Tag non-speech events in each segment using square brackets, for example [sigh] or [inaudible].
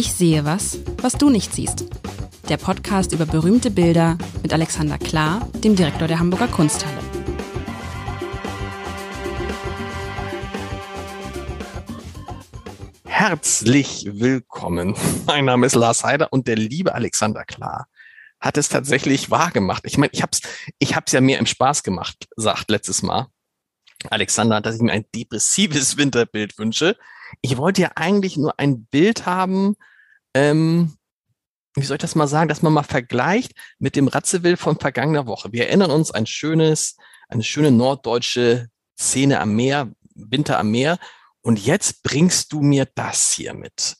Ich sehe was, was du nicht siehst. Der Podcast über berühmte Bilder mit Alexander Klar, dem Direktor der Hamburger Kunsthalle. Herzlich willkommen. Mein Name ist Lars Heider und der liebe Alexander Klar hat es tatsächlich wahr gemacht. Ich meine, ich hab's, ich hab's ja mir im Spaß gemacht, sagt letztes Mal. Alexander, dass ich mir ein depressives [laughs] Winterbild wünsche. Ich wollte ja eigentlich nur ein Bild haben, ähm, wie soll ich das mal sagen, dass man mal vergleicht mit dem Ratzewill von vergangener Woche. Wir erinnern uns ein schönes, eine schöne norddeutsche Szene am Meer, Winter am Meer. Und jetzt bringst du mir das hier mit.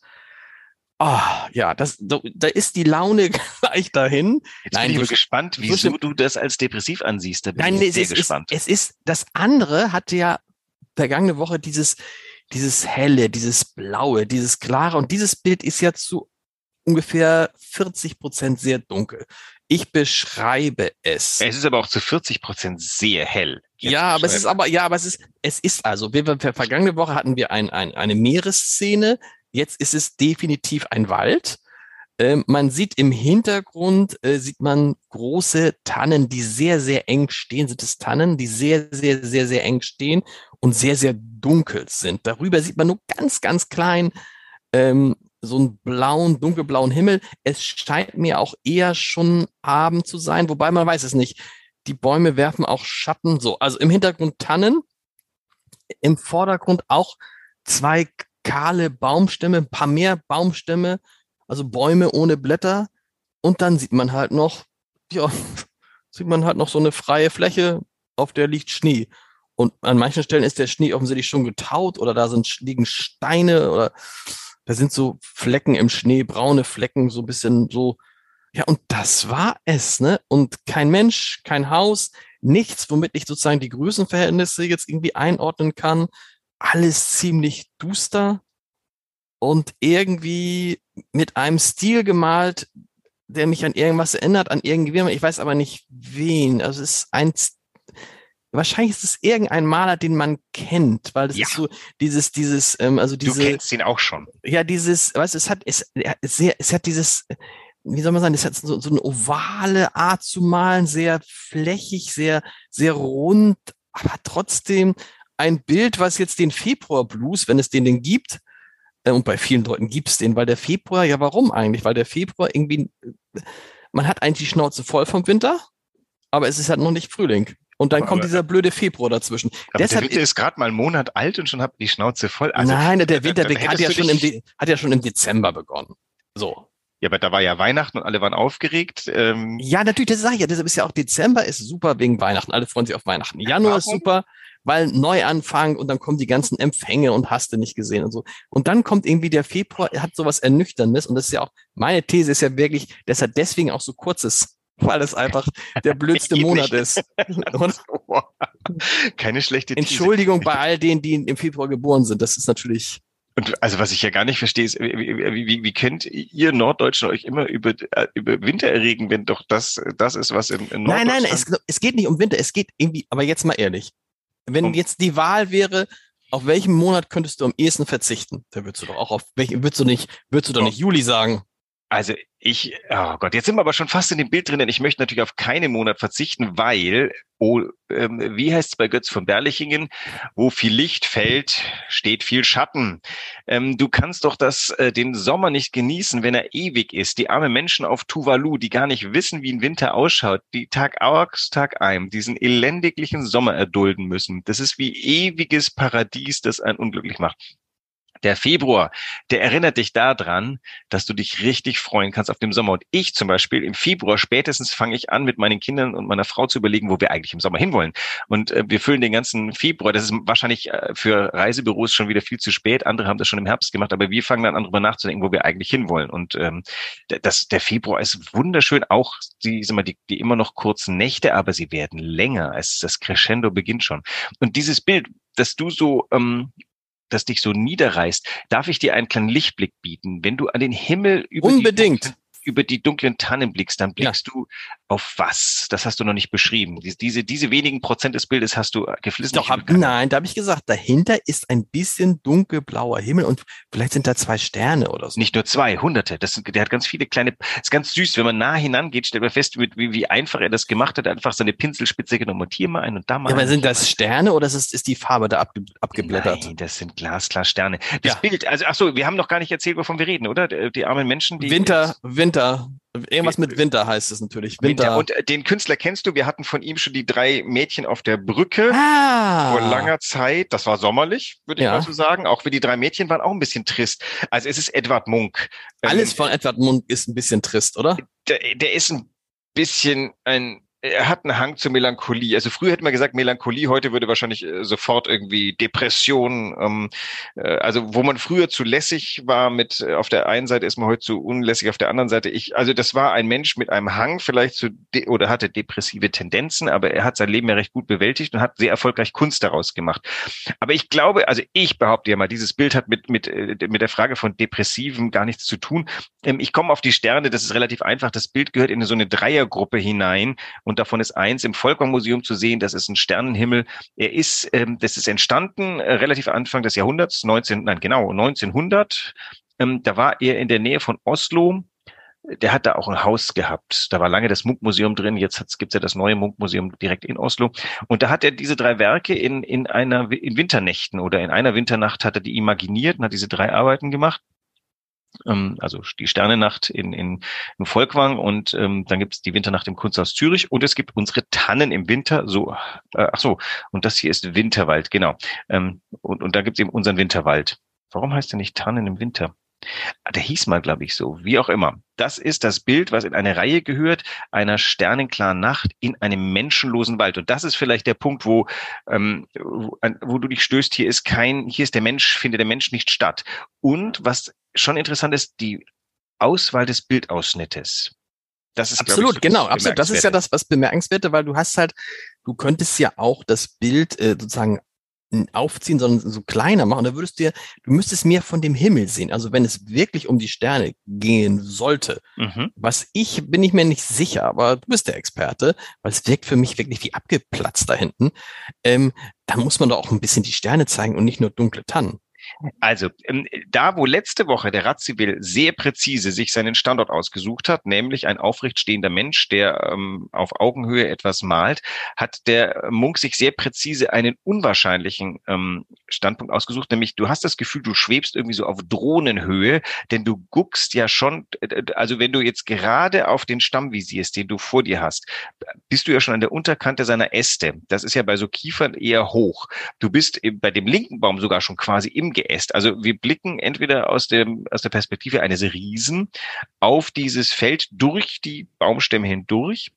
Oh, ja, das, da ist die Laune [laughs] gleich dahin. Jetzt Nein, bin ich gespannt, wieso du das als depressiv ansiehst. Da bin Nein, ich sehr es gespannt. Ist, es ist, das andere hatte ja vergangene Woche dieses, dieses helle, dieses blaue, dieses klare und dieses Bild ist ja zu ungefähr 40 Prozent sehr dunkel. Ich beschreibe es. Es ist aber auch zu 40 Prozent sehr hell. Ja, aber es ist aber, ja, aber es ist, es ist also, wir, wir, vergangene Woche hatten wir ein, ein, eine Meeresszene, Jetzt ist es definitiv ein Wald. Ähm, man sieht im Hintergrund, äh, sieht man große Tannen, die sehr, sehr eng stehen. Sind es Tannen, die sehr, sehr, sehr, sehr eng stehen und sehr, sehr dunkel sind. Darüber sieht man nur ganz, ganz klein ähm, so einen blauen, dunkelblauen Himmel. Es scheint mir auch eher schon Abend zu sein, wobei man weiß es nicht. Die Bäume werfen auch Schatten so. Also im Hintergrund Tannen, im Vordergrund auch zwei kahle Baumstämme, ein paar mehr Baumstämme, also Bäume ohne Blätter. Und dann sieht man halt noch, ja, [laughs] sieht man halt noch so eine freie Fläche, auf der liegt Schnee. Und an manchen Stellen ist der Schnee offensichtlich schon getaut oder da sind, liegen Steine oder da sind so Flecken im Schnee, braune Flecken, so ein bisschen so. Ja, und das war es, ne? Und kein Mensch, kein Haus, nichts, womit ich sozusagen die Größenverhältnisse jetzt irgendwie einordnen kann alles ziemlich duster und irgendwie mit einem Stil gemalt, der mich an irgendwas erinnert, an irgendwie, ich weiß aber nicht wen. Also es ist ein, wahrscheinlich ist es irgendein Maler, den man kennt, weil das ja. ist so dieses, dieses, ähm, also diese. Du kennst ihn auch schon. Ja, dieses, weißt du, es hat, es, sehr, es hat dieses, wie soll man sagen, es hat so, so eine ovale Art zu malen, sehr flächig, sehr, sehr rund, aber trotzdem ein Bild, was jetzt den Februar Blues, wenn es den denn gibt, und bei vielen Leuten gibt es den, weil der Februar, ja warum eigentlich? Weil der Februar irgendwie, man hat eigentlich die Schnauze voll vom Winter, aber es ist halt noch nicht Frühling. Und dann aber, kommt dieser blöde Februar dazwischen. Aber Deshalb, der Winter ist gerade mal einen Monat alt und schon habt die Schnauze voll. Also, nein, der Winter hat, ja schon im, hat ja schon im Dezember begonnen. So. Ja, aber da war ja Weihnachten und alle waren aufgeregt. Ähm ja, natürlich, das sage ich ja. Deshalb ist ja auch Dezember ist super wegen Weihnachten. Alle freuen sich auf Weihnachten. Januar Warum? ist super, weil Neuanfang und dann kommen die ganzen Empfänge und hast du nicht gesehen und so. Und dann kommt irgendwie der Februar, er hat sowas Ernüchterndes und das ist ja auch, meine These ist ja wirklich, dass er deswegen auch so kurz ist, [laughs] weil es einfach der blödste [laughs] Monat ist. [laughs] Keine schlechte These. Entschuldigung bei all denen, die im Februar geboren sind. Das ist natürlich und also was ich ja gar nicht verstehe, ist, wie, wie, wie, könnt ihr Norddeutschen euch immer über, äh, über Winter erregen, wenn doch das das ist, was in, in Nein, nein, es, es geht nicht um Winter, es geht irgendwie, aber jetzt mal ehrlich, wenn um, jetzt die Wahl wäre, auf welchen Monat könntest du am ehesten verzichten? Da würdest du doch auch auf welchen, würdest du nicht, würdest du doch nicht Juli sagen? Also ich, oh Gott, jetzt sind wir aber schon fast in dem Bild drin, denn ich möchte natürlich auf keinen Monat verzichten, weil, oh, ähm, wie heißt es bei Götz von Berlichingen, wo viel Licht fällt, steht viel Schatten. Ähm, du kannst doch das, äh, den Sommer nicht genießen, wenn er ewig ist. Die armen Menschen auf Tuvalu, die gar nicht wissen, wie ein Winter ausschaut, die Tag aus, Tag ein, diesen elendiglichen Sommer erdulden müssen. Das ist wie ewiges Paradies, das einen unglücklich macht. Der Februar, der erinnert dich daran, dass du dich richtig freuen kannst auf dem Sommer. Und ich zum Beispiel im Februar spätestens fange ich an, mit meinen Kindern und meiner Frau zu überlegen, wo wir eigentlich im Sommer hinwollen. Und äh, wir füllen den ganzen Februar. Das ist wahrscheinlich äh, für Reisebüros schon wieder viel zu spät. Andere haben das schon im Herbst gemacht, aber wir fangen dann an, darüber nachzudenken, wo wir eigentlich hinwollen. Und ähm, das, der Februar ist wunderschön. Auch die, sag mal, die, die immer noch kurzen Nächte, aber sie werden länger. Es, das Crescendo beginnt schon. Und dieses Bild, dass du so ähm, das dich so niederreißt, darf ich dir einen kleinen Lichtblick bieten. Wenn du an den Himmel über Unbedingt. Über die dunklen Tannen blickst, dann blickst ja. du auf was? Das hast du noch nicht beschrieben. Diese, diese wenigen Prozent des Bildes hast du geflissen. Doch, hab, nein, da habe ich gesagt, dahinter ist ein bisschen dunkelblauer Himmel und vielleicht sind da zwei Sterne oder so. Nicht nur zwei, hunderte. Das, sind, der hat ganz viele kleine, ist ganz süß. Wenn man nah hinangeht, stellt man fest, wie, wie einfach er das gemacht hat. Einfach seine Pinselspitze genommen und hier mal ein und da mal. Ja, aber sind das Sterne oder ist, ist die Farbe da abge, abgeblättert? Nein, das sind glasklar Sterne. Das ja. Bild, also ach so, wir haben noch gar nicht erzählt, wovon wir reden, oder? Die armen Menschen, die. Winter, Winter. Irgendwas mit Winter heißt es natürlich. Winter. Winter. Und äh, den Künstler kennst du. Wir hatten von ihm schon die drei Mädchen auf der Brücke ah. vor langer Zeit. Das war sommerlich, würde ich ja. mal so sagen. Auch wie die drei Mädchen waren auch ein bisschen trist. Also es ist Edward Munk. Alles ähm, von Edward Munk ist ein bisschen trist, oder? Der, der ist ein bisschen ein er hat einen Hang zur Melancholie. Also früher hätte man gesagt Melancholie, heute würde wahrscheinlich äh, sofort irgendwie Depression. Ähm, äh, also wo man früher zu lässig war mit äh, auf der einen Seite ist man heute zu unlässig auf der anderen Seite. Ich, also das war ein Mensch mit einem Hang vielleicht zu oder hatte depressive Tendenzen, aber er hat sein Leben ja recht gut bewältigt und hat sehr erfolgreich Kunst daraus gemacht. Aber ich glaube, also ich behaupte ja mal, dieses Bild hat mit mit äh, mit der Frage von Depressiven gar nichts zu tun. Ähm, ich komme auf die Sterne, das ist relativ einfach. Das Bild gehört in so eine Dreiergruppe hinein davon ist eins im Volkwang-Museum zu sehen. Das ist ein Sternenhimmel. Er ist, ähm, das ist entstanden äh, relativ Anfang des Jahrhunderts, 19, nein, genau, 1900. Ähm, da war er in der Nähe von Oslo. Der hat da auch ein Haus gehabt. Da war lange das Munkmuseum drin. Jetzt gibt's ja das neue Munkmuseum direkt in Oslo. Und da hat er diese drei Werke in, in einer, in Winternächten oder in einer Winternacht hat er die imaginiert und hat diese drei Arbeiten gemacht ähm, also die Sternennacht in, in, in Volkwang und ähm, dann gibt es die Winternacht im Kunsthaus Zürich und es gibt unsere Tannen im Winter, so, äh, ach so, und das hier ist Winterwald, genau. Ähm, und, und da gibt es eben unseren Winterwald. Warum heißt der nicht Tannen im Winter? Ah, der hieß mal, glaube ich, so, wie auch immer. Das ist das Bild, was in eine Reihe gehört, einer sternenklaren Nacht in einem menschenlosen Wald. Und das ist vielleicht der Punkt, wo, ähm, wo, wo du dich stößt. Hier ist kein, hier ist der Mensch, findet der Mensch nicht statt. Und was schon interessant ist, die Auswahl des Bildausschnittes. Das ist absolut, ich, genau, absolut. Das ist ja das, was bemerkenswerte, weil du hast halt, du könntest ja auch das Bild äh, sozusagen aufziehen, sondern so kleiner machen. Da würdest du ja, du müsstest mehr von dem Himmel sehen. Also wenn es wirklich um die Sterne gehen sollte, mhm. was ich, bin ich mir nicht sicher, aber du bist der Experte, weil es wirkt für mich wirklich wie abgeplatzt da hinten. Ähm, da muss man doch auch ein bisschen die Sterne zeigen und nicht nur dunkle Tannen. Also, ähm, da wo letzte Woche der Razzivil sehr präzise sich seinen Standort ausgesucht hat, nämlich ein aufrecht stehender Mensch, der ähm, auf Augenhöhe etwas malt, hat der Munk sich sehr präzise einen unwahrscheinlichen ähm, Standpunkt ausgesucht, nämlich du hast das Gefühl, du schwebst irgendwie so auf Drohnenhöhe, denn du guckst ja schon, äh, also wenn du jetzt gerade auf den Stamm visierst, den du vor dir hast, bist du ja schon an der Unterkante seiner Äste. Das ist ja bei so Kiefern eher hoch. Du bist bei dem linken Baum sogar schon quasi im geäst. Also wir blicken entweder aus, dem, aus der Perspektive eines Riesen auf dieses Feld durch die Baumstämme hindurch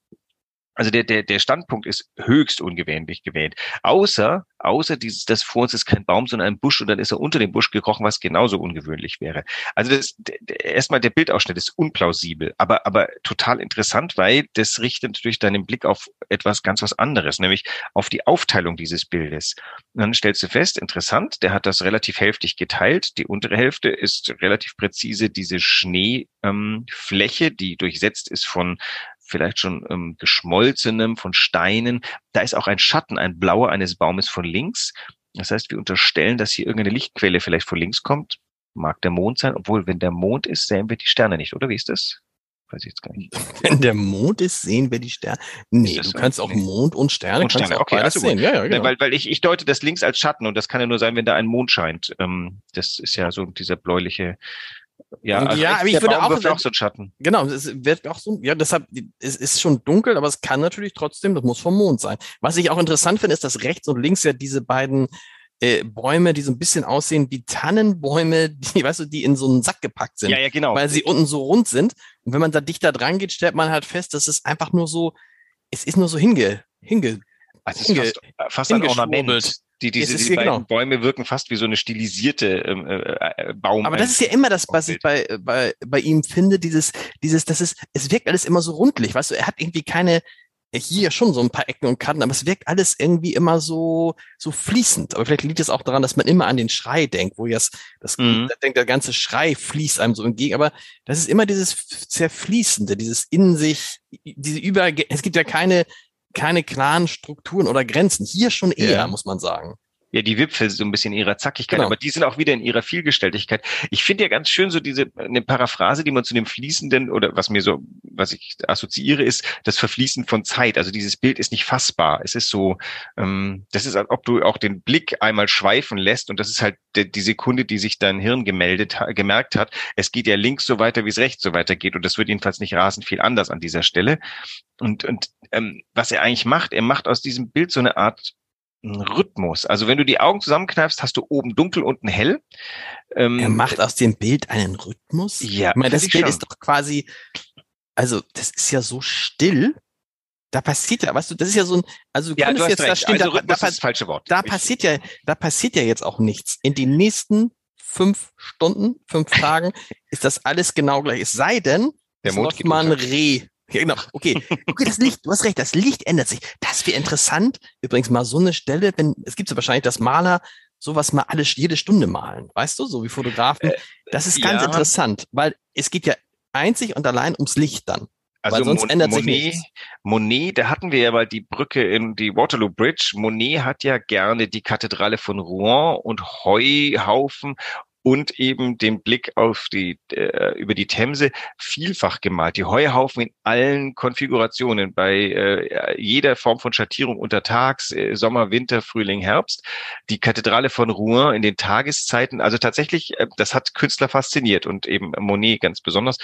also der, der, der Standpunkt ist höchst ungewöhnlich gewählt. Außer, außer dieses, das vor uns ist kein Baum, sondern ein Busch und dann ist er unter dem Busch gekrochen, was genauso ungewöhnlich wäre. Also das, erstmal der Bildausschnitt ist unplausibel, aber, aber total interessant, weil das richtet natürlich deinen Blick auf etwas ganz was anderes, nämlich auf die Aufteilung dieses Bildes. Und dann stellst du fest, interessant, der hat das relativ hälftig geteilt. Die untere Hälfte ist relativ präzise diese Schneefläche, ähm, die durchsetzt ist von vielleicht schon ähm, geschmolzenem, von Steinen. Da ist auch ein Schatten, ein blauer eines Baumes von links. Das heißt, wir unterstellen, dass hier irgendeine Lichtquelle vielleicht von links kommt. Mag der Mond sein, obwohl, wenn der Mond ist, sehen wir die Sterne nicht, oder wie ist das? Weiß ich jetzt gar nicht. Wenn der Mond ist, sehen wir die Sterne. Nee, du kannst auch Mond und Sterne, und Sterne. kannst auch okay, also sehen. Ja, ja, genau. Weil, weil ich, ich deute das links als Schatten und das kann ja nur sein, wenn da ein Mond scheint. Ähm, das ist ja so dieser bläuliche ja, also ja aber ich würde Baum auch, auch so Schatten. Genau, es wird auch so, ja, deshalb, es ist schon dunkel, aber es kann natürlich trotzdem, das muss vom Mond sein. Was ich auch interessant finde, ist, dass rechts und links ja diese beiden äh, Bäume, die so ein bisschen aussehen wie Tannenbäume, [laughs] die, weißt du, die in so einen Sack gepackt sind. Ja, ja, genau. Weil sie unten so rund sind. Und wenn man da dichter dran geht, stellt man halt fest, dass es einfach nur so, es ist nur so hinge, hinge, also hinge, fast, äh, fast ein Ornament. Die, diese, die beiden genau. Bäume wirken fast wie so eine stilisierte ähm, äh, äh, Baum. Aber das ist ja immer das, was ich bei, bei, bei ihm finde, dieses, dieses, das ist, es wirkt alles immer so rundlich, weißt du, er hat irgendwie keine, hier schon so ein paar Ecken und Kanten, aber es wirkt alles irgendwie immer so, so fließend. Aber vielleicht liegt es auch daran, dass man immer an den Schrei denkt, wo jetzt, das, mhm. denkt, der ganze Schrei fließt einem so entgegen. Aber das ist immer dieses Zerfließende, dieses in sich, diese über, es gibt ja keine, keine klaren Strukturen oder Grenzen. Hier schon eher, ja. muss man sagen ja die Wipfel so ein bisschen in ihrer Zackigkeit, genau. aber die sind auch wieder in ihrer Vielgestaltigkeit. Ich finde ja ganz schön so diese eine Paraphrase, die man zu dem fließenden oder was mir so, was ich assoziiere, ist das Verfließen von Zeit. Also dieses Bild ist nicht fassbar. Es ist so, ähm, das ist, als ob du auch den Blick einmal schweifen lässt und das ist halt die, die Sekunde, die sich dein Hirn gemeldet, gemerkt hat. Es geht ja links so weiter, wie es rechts so weitergeht und das wird jedenfalls nicht rasend viel anders an dieser Stelle. Und, und ähm, was er eigentlich macht, er macht aus diesem Bild so eine Art Rhythmus. Also wenn du die Augen zusammenkneifst, hast du oben dunkel, unten hell. Ähm, er macht aus dem Bild einen Rhythmus? Ja. Ich meine, das Bild schon. ist doch quasi, also das ist ja so still. Da passiert ja, weißt du, das ist ja so ein, also du ja, du jetzt recht. da stehen, also da, da, das falsche Wort. Da passiert ja, da passiert ja jetzt auch nichts. In den nächsten fünf Stunden, fünf Tagen [laughs] ist das alles genau gleich. Es sei denn, der es Mond läuft mal ein Reh ja, genau. Okay. Okay, das Licht, du hast recht, das Licht ändert sich. Das wäre interessant. Übrigens mal so eine Stelle, wenn, es gibt ja wahrscheinlich, dass Maler sowas mal alle, jede Stunde malen. Weißt du, so wie Fotografen. Äh, das ist ganz ja. interessant, weil es geht ja einzig und allein ums Licht dann. Also weil sonst Mon ändert Monet, sich nichts. Monet, da hatten wir ja mal die Brücke in die Waterloo Bridge. Monet hat ja gerne die Kathedrale von Rouen und Heuhaufen und eben den Blick auf die äh, über die Themse vielfach gemalt. Die Heuhaufen in allen Konfigurationen, bei äh, jeder Form von Schattierung untertags, äh, Sommer, Winter, Frühling, Herbst. Die Kathedrale von Rouen in den Tageszeiten. Also tatsächlich, äh, das hat Künstler fasziniert und eben Monet ganz besonders.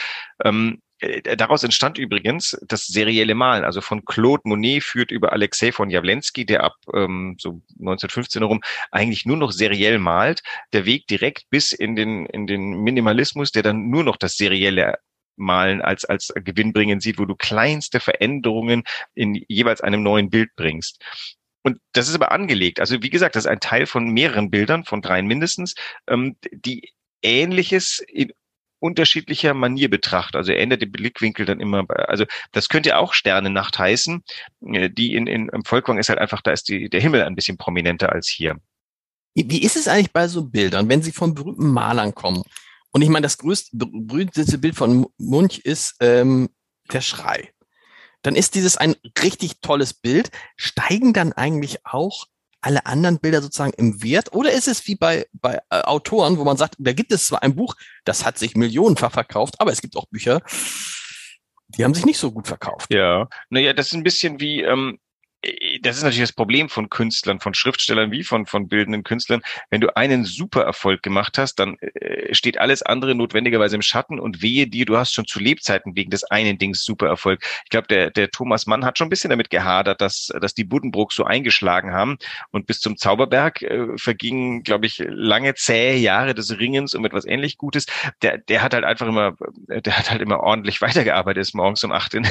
Ähm, äh, daraus entstand übrigens das serielle Malen. Also von Claude Monet führt über Alexei von Jawlensky, der ab ähm, so 1915 herum eigentlich nur noch seriell malt, der Weg direkt bis in den, in den Minimalismus, der dann nur noch das serielle Malen als, als gewinnbringend sieht, wo du kleinste Veränderungen in jeweils einem neuen Bild bringst. Und das ist aber angelegt. Also wie gesagt, das ist ein Teil von mehreren Bildern, von dreien mindestens, ähm, die Ähnliches in unterschiedlicher Manier betrachtet. Also er ändert den Blickwinkel dann immer. Also das könnte auch Sternennacht heißen. Äh, die in, in im Volkwang ist halt einfach, da ist die, der Himmel ein bisschen prominenter als hier. Wie ist es eigentlich bei so Bildern, wenn sie von berühmten Malern kommen? Und ich meine, das größte, berühmteste Bild von Munch ist ähm, der Schrei. Dann ist dieses ein richtig tolles Bild. Steigen dann eigentlich auch alle anderen Bilder sozusagen im Wert? Oder ist es wie bei, bei äh, Autoren, wo man sagt, da gibt es zwar ein Buch, das hat sich millionenfach verkauft, aber es gibt auch Bücher, die haben sich nicht so gut verkauft. Ja, naja, das ist ein bisschen wie, ähm, äh, das ist natürlich das Problem von Künstlern, von Schriftstellern wie von, von bildenden Künstlern. Wenn du einen super Erfolg gemacht hast, dann äh, steht alles andere notwendigerweise im Schatten und wehe dir, du hast schon zu Lebzeiten wegen des einen Dings super Erfolg. Ich glaube, der, der Thomas Mann hat schon ein bisschen damit gehadert, dass, dass die Buddenbrooks so eingeschlagen haben und bis zum Zauberberg äh, vergingen, glaube ich, lange zähe Jahre des Ringens um etwas ähnlich Gutes. Der, der hat halt einfach immer, der hat halt immer ordentlich [laughs] weitergearbeitet, ist morgens um acht in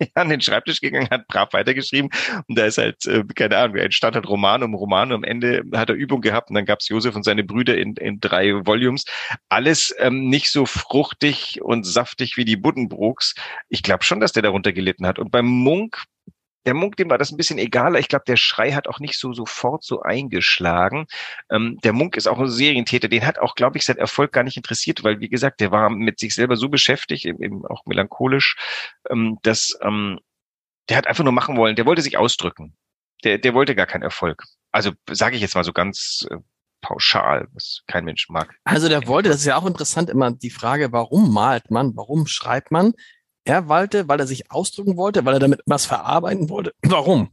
[laughs] an den Schreibtisch gegangen, hat brav weitergeschrieben und da ist halt, äh, keine Ahnung, entstand halt Roman um Roman und am Ende hat er Übung gehabt und dann gab's Josef und seine Brüder in, in drei Volumes. Alles ähm, nicht so fruchtig und saftig wie die Buddenbrooks. Ich glaube schon, dass der darunter gelitten hat. Und beim Munk der Munk, dem war das ein bisschen egaler. Ich glaube, der Schrei hat auch nicht so sofort so eingeschlagen. Ähm, der Munk ist auch ein Serientäter. Den hat auch, glaube ich, sein Erfolg gar nicht interessiert, weil, wie gesagt, der war mit sich selber so beschäftigt, eben auch melancholisch, ähm, dass ähm, der hat einfach nur machen wollen. Der wollte sich ausdrücken. Der, der wollte gar keinen Erfolg. Also sage ich jetzt mal so ganz äh, pauschal, was kein Mensch mag. Also der wollte, das ist ja auch interessant, immer die Frage, warum malt man, warum schreibt man? Er walte, weil er sich ausdrücken wollte, weil er damit was verarbeiten wollte. Warum?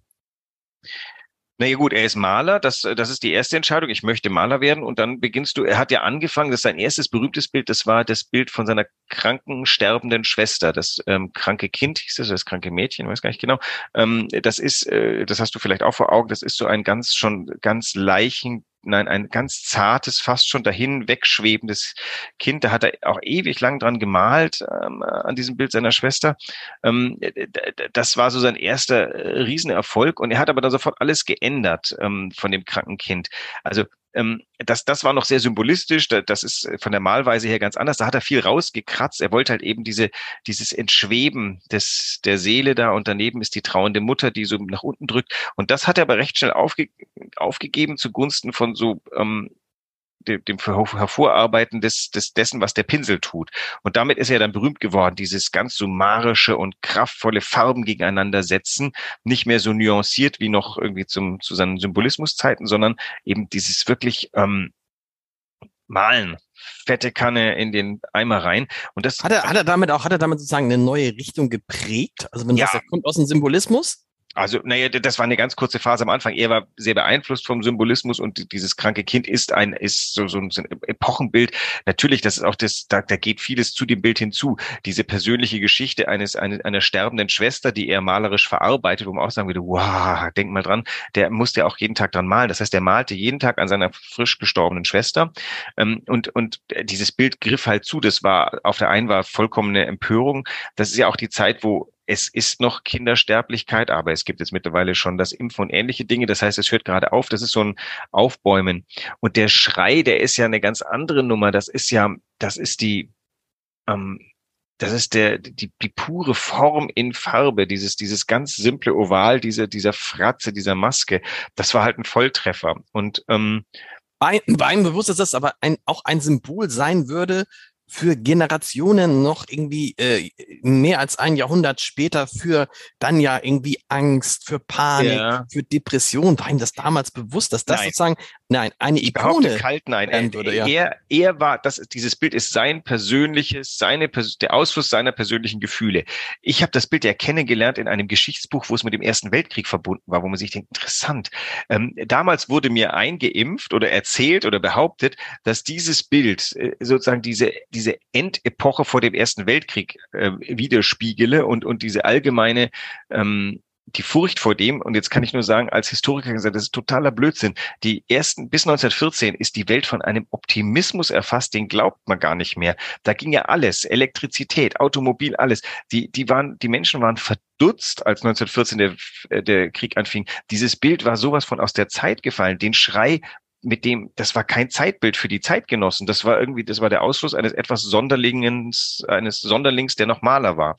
Naja gut, er ist Maler, das, das ist die erste Entscheidung. Ich möchte Maler werden und dann beginnst du, er hat ja angefangen, das ist sein erstes berühmtes Bild, das war das Bild von seiner kranken, sterbenden Schwester, das ähm, kranke Kind hieß das, das kranke Mädchen, weiß gar nicht genau. Ähm, das ist, äh, das hast du vielleicht auch vor Augen, das ist so ein ganz, schon ganz leichen nein, ein ganz zartes, fast schon dahin wegschwebendes Kind. Da hat er auch ewig lang dran gemalt ähm, an diesem Bild seiner Schwester. Ähm, das war so sein erster äh, Riesenerfolg und er hat aber dann sofort alles geändert ähm, von dem kranken Kind. Also ähm, das, das war noch sehr symbolistisch. Das ist von der Malweise her ganz anders. Da hat er viel rausgekratzt. Er wollte halt eben diese, dieses Entschweben des, der Seele da und daneben ist die trauernde Mutter, die so nach unten drückt. Und das hat er aber recht schnell aufge, aufgegeben zugunsten von so ähm, dem, dem Hervorarbeiten des, des, dessen, was der Pinsel tut. Und damit ist er dann berühmt geworden, dieses ganz summarische und kraftvolle Farben gegeneinander setzen, nicht mehr so nuanciert wie noch irgendwie zum, zu seinen Symbolismuszeiten, sondern eben dieses wirklich ähm, Malen, fette Kanne in den Eimer rein. Und das hat er, hat er damit auch, hat er damit sozusagen eine neue Richtung geprägt? Also wenn ja. das kommt aus dem Symbolismus? Also, naja, das war eine ganz kurze Phase am Anfang. Er war sehr beeinflusst vom Symbolismus und dieses kranke Kind ist ein, ist so, so ein Epochenbild. Natürlich, das ist auch das, da, da geht vieles zu dem Bild hinzu. Diese persönliche Geschichte eines, eine, einer sterbenden Schwester, die er malerisch verarbeitet, wo man auch sagen würde, wow, denk mal dran, der musste auch jeden Tag dran malen. Das heißt, er malte jeden Tag an seiner frisch gestorbenen Schwester. Ähm, und, und dieses Bild griff halt zu. Das war, auf der einen war vollkommene Empörung. Das ist ja auch die Zeit, wo es ist noch Kindersterblichkeit, aber es gibt jetzt mittlerweile schon das Impfen und ähnliche Dinge. Das heißt, es hört gerade auf. Das ist so ein Aufbäumen. Und der Schrei, der ist ja eine ganz andere Nummer. Das ist ja, das ist die, ähm, das ist der, die, die pure Form in Farbe, dieses, dieses ganz simple Oval, diese, dieser Fratze, dieser Maske. Das war halt ein Volltreffer. Und ähm, war ihm bewusst, dass das aber ein, auch ein Symbol sein würde für Generationen noch irgendwie äh, mehr als ein Jahrhundert später für dann ja irgendwie Angst, für Panik, ja. für Depression. War ihm das damals bewusst, dass das nein. sozusagen nein eine ich Ikone kalt nein er, würde, ja. er er war das dieses Bild ist sein persönliches seine der Ausfluss seiner persönlichen Gefühle. Ich habe das Bild ja kennengelernt in einem Geschichtsbuch, wo es mit dem Ersten Weltkrieg verbunden war, wo man sich denkt interessant. Ähm, damals wurde mir eingeimpft oder erzählt oder behauptet, dass dieses Bild äh, sozusagen diese diese Endepoche vor dem Ersten Weltkrieg äh, widerspiegele und, und diese allgemeine ähm, die Furcht vor dem, und jetzt kann ich nur sagen, als Historiker gesagt, das ist totaler Blödsinn. Die ersten, bis 1914 ist die Welt von einem Optimismus erfasst, den glaubt man gar nicht mehr. Da ging ja alles, Elektrizität, Automobil, alles. Die, die waren, die Menschen waren verdutzt, als 1914 der, der Krieg anfing. Dieses Bild war sowas von aus der Zeit gefallen. Den Schrei mit dem, das war kein Zeitbild für die Zeitgenossen. Das war irgendwie, das war der Ausfluss eines etwas Sonderlingens, eines Sonderlings, der noch Maler war.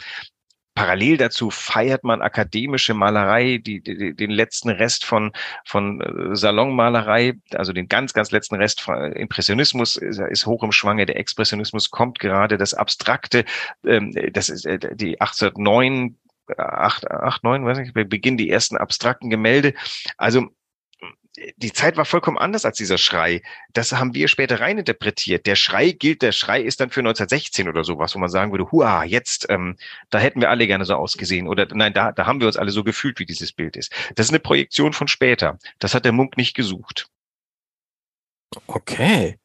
Parallel dazu feiert man akademische Malerei, die, die, den letzten Rest von, von äh, Salonmalerei, also den ganz, ganz letzten Rest von Impressionismus ist, ist hoch im Schwange. Der Expressionismus kommt gerade, das Abstrakte, ähm, das ist äh, die 1809 8, 8, 9, weiß nicht, beginnen die ersten abstrakten Gemälde. Also die Zeit war vollkommen anders als dieser Schrei. Das haben wir später reininterpretiert. Der Schrei gilt, der Schrei ist dann für 1916 oder sowas, wo man sagen würde, hua, jetzt, ähm, da hätten wir alle gerne so ausgesehen. Oder nein, da, da haben wir uns alle so gefühlt, wie dieses Bild ist. Das ist eine Projektion von später. Das hat der Munk nicht gesucht. Okay.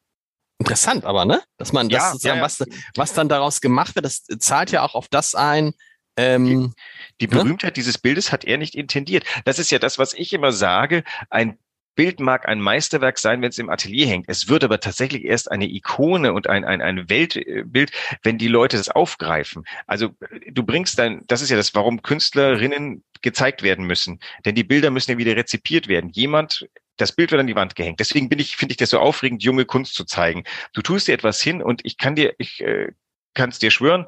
Interessant aber, ne? Dass man das ja, sozusagen, ja, ja. Was, was dann daraus gemacht wird, das zahlt ja auch auf das ein, ähm, die, die ne? Berühmtheit ne? dieses Bildes hat er nicht intendiert. Das ist ja das, was ich immer sage. Ein Bild mag ein Meisterwerk sein, wenn es im Atelier hängt. Es wird aber tatsächlich erst eine Ikone und ein, ein, ein Weltbild, wenn die Leute das aufgreifen. Also du bringst dann, das ist ja das, warum Künstlerinnen gezeigt werden müssen. Denn die Bilder müssen ja wieder rezipiert werden. Jemand das Bild wird an die Wand gehängt. Deswegen bin ich, finde ich das so aufregend, junge Kunst zu zeigen. Du tust dir etwas hin und ich kann dir, ich äh, kann es dir schwören,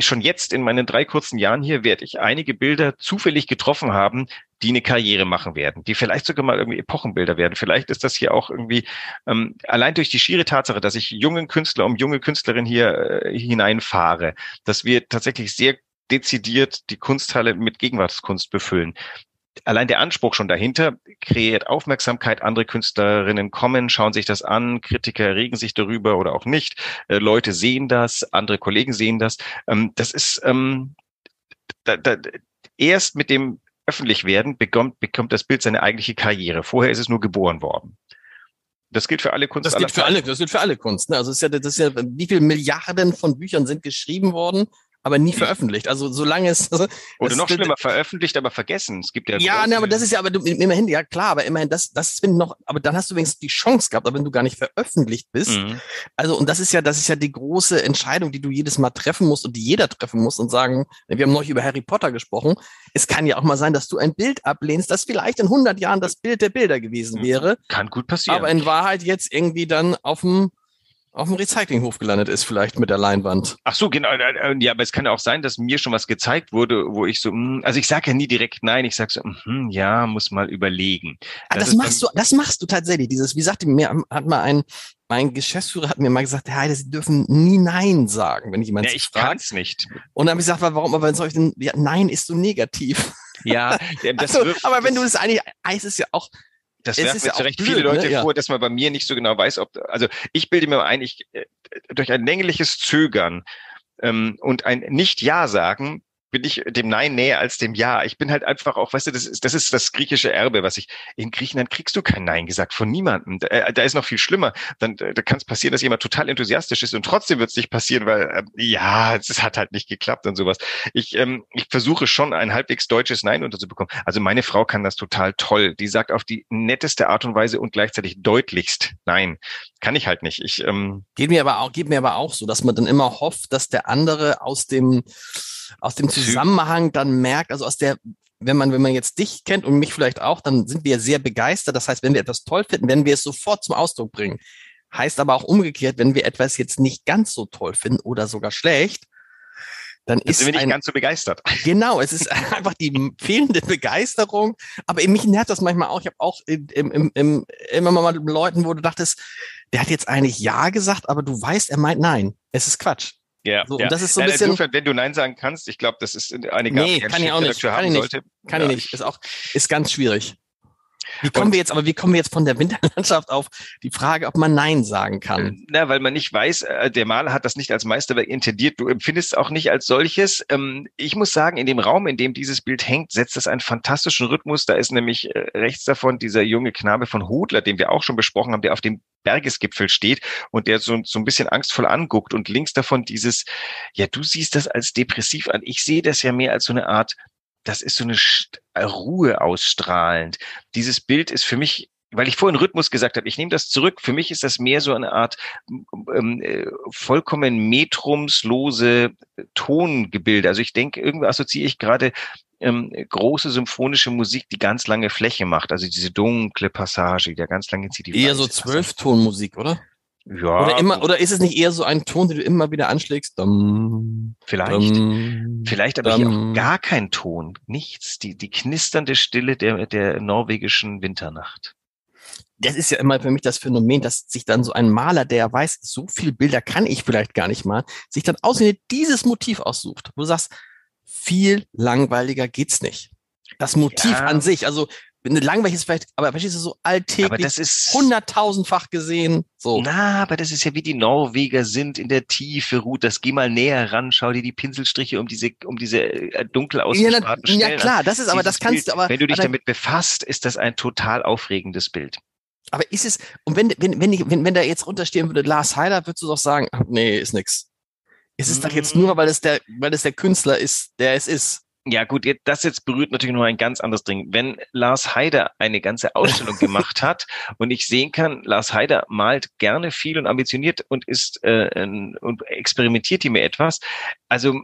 schon jetzt in meinen drei kurzen Jahren hier werde ich einige Bilder zufällig getroffen haben, die eine Karriere machen werden, die vielleicht sogar mal irgendwie Epochenbilder werden. Vielleicht ist das hier auch irgendwie ähm, allein durch die schiere Tatsache, dass ich jungen Künstler um junge Künstlerin hier äh, hineinfahre, dass wir tatsächlich sehr dezidiert die Kunsthalle mit Gegenwartskunst befüllen allein der Anspruch schon dahinter kreiert Aufmerksamkeit. Andere Künstlerinnen kommen, schauen sich das an, Kritiker regen sich darüber oder auch nicht. Äh, Leute sehen das, andere Kollegen sehen das. Ähm, das ist ähm, da, da, erst mit dem Öffentlichwerden bekommt, bekommt das Bild seine eigentliche Karriere. Vorher ist es nur geboren worden. Das gilt für alle Kunst. Das gilt für alle, das gilt für alle Kunst. Ne? Also es ist ja, das ist ja, wie viele Milliarden von Büchern sind geschrieben worden aber nie veröffentlicht. Also solange es [laughs] oder noch schlimmer veröffentlicht, aber vergessen. Es gibt ja ja, ne, aber das ist ja, aber du, immerhin ja klar, aber immerhin das, das finde noch, aber dann hast du wenigstens die Chance gehabt, aber wenn du gar nicht veröffentlicht bist, mhm. also und das ist ja, das ist ja die große Entscheidung, die du jedes Mal treffen musst und die jeder treffen muss und sagen, wir haben neulich über Harry Potter gesprochen. Es kann ja auch mal sein, dass du ein Bild ablehnst, das vielleicht in 100 Jahren das Bild der Bilder gewesen mhm. wäre. Kann gut passieren. Aber in Wahrheit jetzt irgendwie dann auf dem auf dem Recyclinghof gelandet ist, vielleicht mit der Leinwand. Ach so, genau. Äh, äh, ja, aber es kann ja auch sein, dass mir schon was gezeigt wurde, wo ich so, hm, also ich sage ja nie direkt nein, ich sage so, hm, ja, muss mal überlegen. Ah, das, das machst du, das machst du tatsächlich. Dieses, wie sagte mir, hat mal ein, mein Geschäftsführer hat mir mal gesagt, Herr Heide, Sie dürfen nie Nein sagen, wenn jemand ja, ich fragt. kann's nicht. Und dann habe ich gesagt, warum, aber soll ich denn, ja, Nein ist so negativ. Ja, das [laughs] also, aber wenn du es eigentlich, heißt es ja auch, das werfen mir zu Recht viele Leute ne? vor, dass man bei mir nicht so genau weiß, ob, also ich bilde mir ein, ich, äh, durch ein längliches Zögern ähm, und ein Nicht-Ja sagen bin ich dem Nein näher als dem Ja. Ich bin halt einfach auch, weißt du, das ist das, ist das griechische Erbe, was ich, in Griechenland kriegst du kein Nein gesagt von niemandem. Da, äh, da ist noch viel schlimmer. Dann da kann es passieren, dass jemand total enthusiastisch ist und trotzdem wird es nicht passieren, weil, äh, ja, es hat halt nicht geklappt und sowas. Ich, ähm, ich versuche schon ein halbwegs deutsches Nein unterzubekommen. Also meine Frau kann das total toll. Die sagt auf die netteste Art und Weise und gleichzeitig deutlichst Nein. Kann ich halt nicht. Ich, ähm, geht mir aber auch, geht mir aber auch so, dass man dann immer hofft, dass der andere aus dem, aus dem Zusammenhang dann merkt, also aus der, wenn man, wenn man jetzt dich kennt und mich vielleicht auch, dann sind wir sehr begeistert. Das heißt, wenn wir etwas toll finden, werden wir es sofort zum Ausdruck bringen. Heißt aber auch umgekehrt, wenn wir etwas jetzt nicht ganz so toll finden oder sogar schlecht, dann ist sind wir nicht ein, ganz so begeistert. [laughs] Genau, es ist [laughs] einfach die fehlende Begeisterung. Aber mich nervt das manchmal auch. Ich habe auch im, im, im, immer mal mit Leuten, wo du dachtest, der hat jetzt eigentlich Ja gesagt, aber du weißt, er meint Nein. Es ist Quatsch. Ja, so, ja. Und das ist so ein bisschen. Insofern, wenn du Nein sagen kannst, ich glaube, das ist eine nee, kann ich auch nicht. Kann ich nicht. Sollte. Kann ja. ich nicht. Ist auch, ist ganz schwierig. Wie kommen und, wir jetzt, aber wie kommen wir jetzt von der Winterlandschaft auf die Frage, ob man Nein sagen kann? Na, weil man nicht weiß, äh, der Maler hat das nicht als Meisterwerk intendiert. Du empfindest es auch nicht als solches. Ähm, ich muss sagen, in dem Raum, in dem dieses Bild hängt, setzt es einen fantastischen Rhythmus. Da ist nämlich äh, rechts davon dieser junge Knabe von Hodler, den wir auch schon besprochen haben, der auf dem Bergesgipfel steht und der so, so ein bisschen angstvoll anguckt und links davon dieses, ja, du siehst das als depressiv an. Ich sehe das ja mehr als so eine Art das ist so eine äh, Ruhe ausstrahlend. Dieses Bild ist für mich weil ich vorhin Rhythmus gesagt habe, ich nehme das zurück. Für mich ist das mehr so eine Art ähm, äh, vollkommen metrumslose Tongebilde. Also ich denke, irgendwie assoziiere ich gerade ähm, große symphonische Musik, die ganz lange Fläche macht. Also diese dunkle Passage, die da ganz lange zieht. Eher so Zwölftonmusik, oder? Ja. Oder immer, oder ist es nicht eher so ein Ton, den du immer wieder anschlägst? Dum, vielleicht. Dum, vielleicht aber dum. hier auch gar kein Ton. Nichts. Die, die knisternde Stille der, der norwegischen Winternacht. Das ist ja immer für mich das Phänomen, dass sich dann so ein Maler, der weiß, so viele Bilder kann ich vielleicht gar nicht mal, sich dann ausgerechnet dieses Motiv aussucht. Wo du sagst, viel langweiliger geht's nicht. Das Motiv ja. an sich, also langweilig ist vielleicht, aber verstehst du, so alltäglich, ist hunderttausendfach gesehen, so. Na, aber das ist ja wie die Norweger sind in der Tiefe, Ruth, das geh mal näher ran, schau dir die Pinselstriche um diese, um diese äh, dunkel ausgesparten ja, Stellen Ja, klar, das ist aber, das kannst Bild, du aber. Wenn du dich damit befasst, ist das ein total aufregendes Bild. Aber ist es, und wenn, wenn, wenn, ich, wenn, wenn da jetzt runterstehen würde, Lars Heider, würdest du doch sagen, ach, nee, ist nix. Es ist doch jetzt nur, weil es der, weil es der Künstler ist, der es ist. Ja gut, das jetzt berührt natürlich noch ein ganz anderes Ding. Wenn Lars Heider eine ganze Ausstellung [laughs] gemacht hat und ich sehen kann, Lars Heider malt gerne viel und ambitioniert und ist äh, und experimentiert hier mir etwas. Also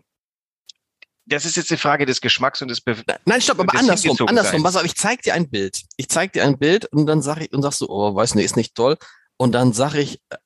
das ist jetzt eine Frage des Geschmacks und des Be Nein, stopp, aber andersrum, andersrum. Pass auf, ich zeig dir ein Bild. Ich zeig dir ein Bild und dann sag ich und sagst du, oh, weiß nicht, ist nicht toll. Und dann sag ich, äh,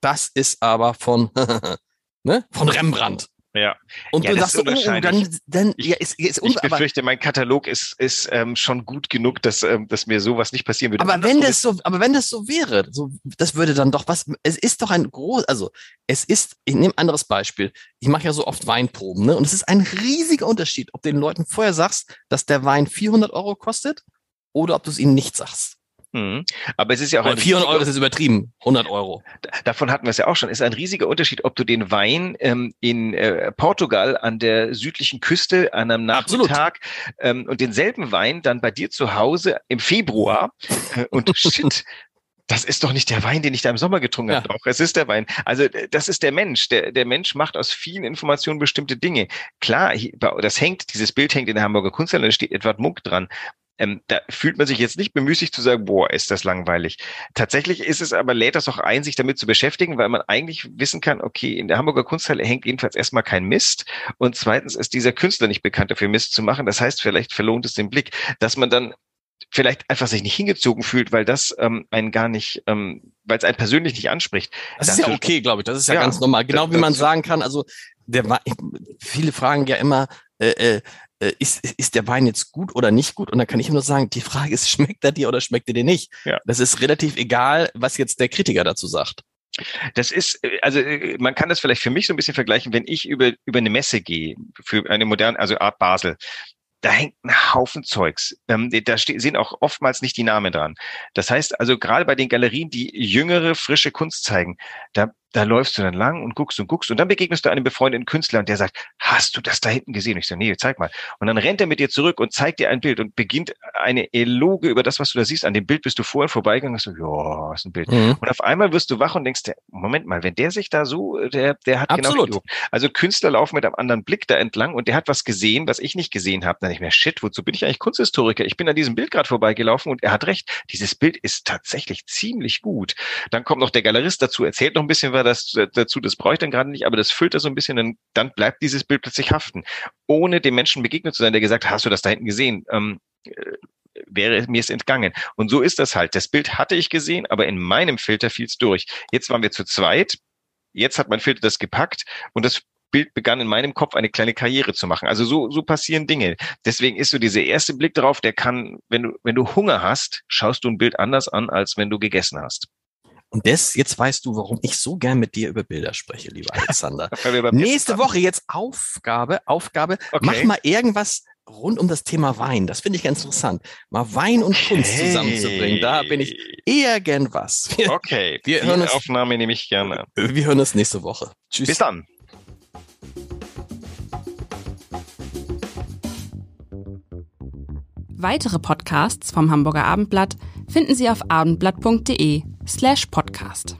das ist aber von [laughs] ne, von Rembrandt. Ja. Und ja, du sagst oh, dann, dann ich, ja, ist, ist ich befürchte, mein Katalog ist, ist ähm, schon gut genug, dass, ähm, dass mir sowas nicht passieren würde. Aber wenn das so, aber wenn das so wäre, so, das würde dann doch was, es ist doch ein groß, also es ist, ich nehme ein anderes Beispiel. Ich mache ja so oft Weinproben, ne? Und es ist ein riesiger Unterschied, ob du den Leuten vorher sagst, dass der Wein 400 Euro kostet oder ob du es ihnen nicht sagst. Mhm. Aber es ist ja auch ein 400 Euro ist jetzt übertrieben, 100 Euro. Davon hatten wir es ja auch schon. Es ist ein riesiger Unterschied, ob du den Wein ähm, in äh, Portugal an der südlichen Küste an einem Nachmittag ähm, und denselben Wein dann bei dir zu Hause im Februar äh, und [laughs] shit, das ist doch nicht der Wein, den ich da im Sommer getrunken ja. habe. Doch, es ist der Wein. Also das ist der Mensch. Der, der Mensch macht aus vielen Informationen bestimmte Dinge. Klar, das hängt, dieses Bild hängt in der Hamburger Kunsthalle, da steht Edward Munk dran. Ähm, da fühlt man sich jetzt nicht bemüßigt zu sagen, boah, ist das langweilig. Tatsächlich ist es aber, lädt das auch ein, sich damit zu beschäftigen, weil man eigentlich wissen kann, okay, in der Hamburger Kunsthalle hängt jedenfalls erstmal kein Mist und zweitens ist dieser Künstler nicht bekannt dafür, Mist zu machen. Das heißt, vielleicht verlohnt es den Blick, dass man dann vielleicht einfach sich nicht hingezogen fühlt, weil das ähm, einen gar nicht, ähm, weil es einen persönlich nicht anspricht. Das, das ist ja okay, glaube ich. Das ist ja, ja ganz normal. Genau wie man sagen kann, also der war, viele fragen ja immer, äh, äh, äh, ist, ist der Wein jetzt gut oder nicht gut? Und da kann ich nur sagen, die Frage ist, [laughs] schmeckt er dir oder schmeckt er dir nicht? Ja. Das ist relativ egal, was jetzt der Kritiker dazu sagt. Das ist, äh, also man kann das vielleicht für mich so ein bisschen vergleichen, wenn ich über, über eine Messe gehe, für eine moderne, also Art Basel, da hängt ein Haufen Zeugs. Ähm, da sind auch oftmals nicht die Namen dran. Das heißt also, gerade bei den Galerien, die jüngere, frische Kunst zeigen, da da läufst du dann lang und guckst und guckst und dann begegnest du einem befreundeten Künstler und der sagt, hast du das da hinten gesehen? Und ich sage, nee, zeig mal. Und dann rennt er mit dir zurück und zeigt dir ein Bild und beginnt eine Eloge über das, was du da siehst. An dem Bild bist du vorher vorbeigegangen und so, ja, ist ein Bild. Mhm. Und auf einmal wirst du wach und denkst, Moment mal, wenn der sich da so, der, der hat genau Absolut. genau Also Künstler laufen mit einem anderen Blick da entlang und der hat was gesehen, was ich nicht gesehen habe. Dann ich mir, shit, wozu bin ich eigentlich Kunsthistoriker? Ich bin an diesem Bild gerade vorbeigelaufen und er hat recht. Dieses Bild ist tatsächlich ziemlich gut. Dann kommt noch der Galerist dazu, erzählt noch ein bisschen, was das dazu, das brauche ich dann gerade nicht, aber das füllt das so ein bisschen, dann, dann bleibt dieses Bild plötzlich haften. Ohne dem Menschen begegnet zu sein, der gesagt, hast du das da hinten gesehen? Ähm, äh, wäre mir es entgangen. Und so ist das halt. Das Bild hatte ich gesehen, aber in meinem Filter fiel es durch. Jetzt waren wir zu zweit. Jetzt hat mein Filter das gepackt und das Bild begann in meinem Kopf eine kleine Karriere zu machen. Also so, so passieren Dinge. Deswegen ist so dieser erste Blick darauf, der kann, wenn du, wenn du Hunger hast, schaust du ein Bild anders an, als wenn du gegessen hast. Und das, jetzt weißt du, warum ich so gern mit dir über Bilder spreche, lieber Alexander. [laughs] Nächste Woche jetzt Aufgabe, Aufgabe, okay. mach mal irgendwas rund um das Thema Wein. Das finde ich ganz interessant. Mal Wein und Kunst hey. zusammenzubringen. Da bin ich eher gern was. Wir, okay, [laughs] wir hören uns, Aufnahme nehme ich gerne. Wir hören uns nächste Woche. Tschüss. Bis dann. Weitere Podcasts vom Hamburger Abendblatt finden Sie auf abendblatt.de slash podcast.